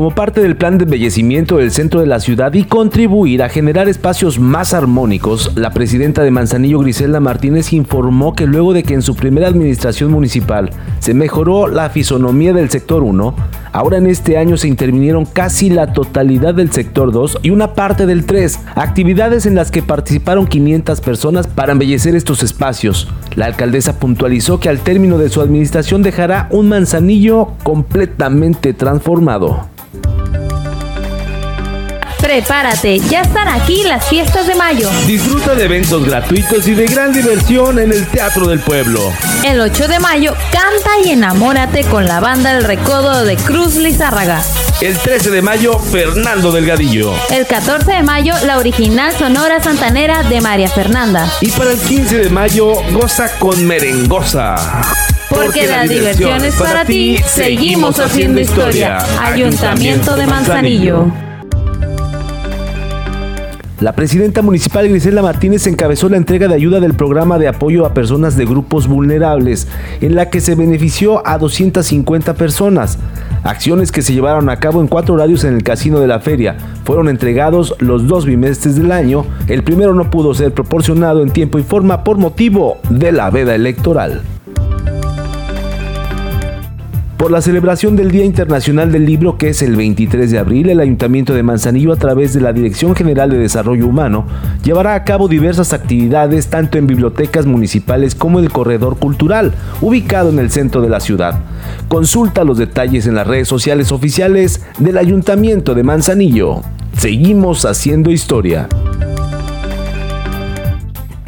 Como parte del plan de embellecimiento del centro de la ciudad y contribuir a generar espacios más armónicos, la presidenta de Manzanillo Griselda Martínez informó que luego de que en su primera administración municipal se mejoró la fisonomía del sector 1, ahora en este año se intervinieron casi la totalidad del sector 2 y una parte del 3, actividades en las que participaron 500 personas para embellecer estos espacios. La alcaldesa puntualizó que al término de su administración dejará un Manzanillo completamente transformado. Prepárate, ya están aquí las fiestas de mayo. Disfruta de eventos gratuitos y de gran diversión en el Teatro del Pueblo. El 8 de mayo canta y enamórate con la banda El Recodo de Cruz Lizárraga. El 13 de mayo, Fernando Delgadillo. El 14 de mayo, la original Sonora Santanera de María Fernanda. Y para el 15 de mayo, goza con merengosa. Porque, la, diversión es para ti, seguimos haciendo historia. Ayuntamiento de Manzanillo. La presidenta municipal Grisela Martínez encabezó la entrega de ayuda del programa de apoyo a personas de grupos vulnerables, en la que se benefició a 250 personas. Acciones que se llevaron a cabo en cuatro horarios en el casino de la feria. Fueron entregados los dos bimestres del año. El primero no pudo ser proporcionado en tiempo y forma por motivo de la veda electoral. Por la celebración del Día Internacional del Libro, que es el 23 de abril, el Ayuntamiento de Manzanillo, a través de la Dirección General de Desarrollo Humano, llevará a cabo diversas actividades tanto en bibliotecas municipales como en el Corredor Cultural, ubicado en el centro de la ciudad. Consulta los detalles en las redes sociales oficiales del Ayuntamiento de Manzanillo. Seguimos haciendo historia.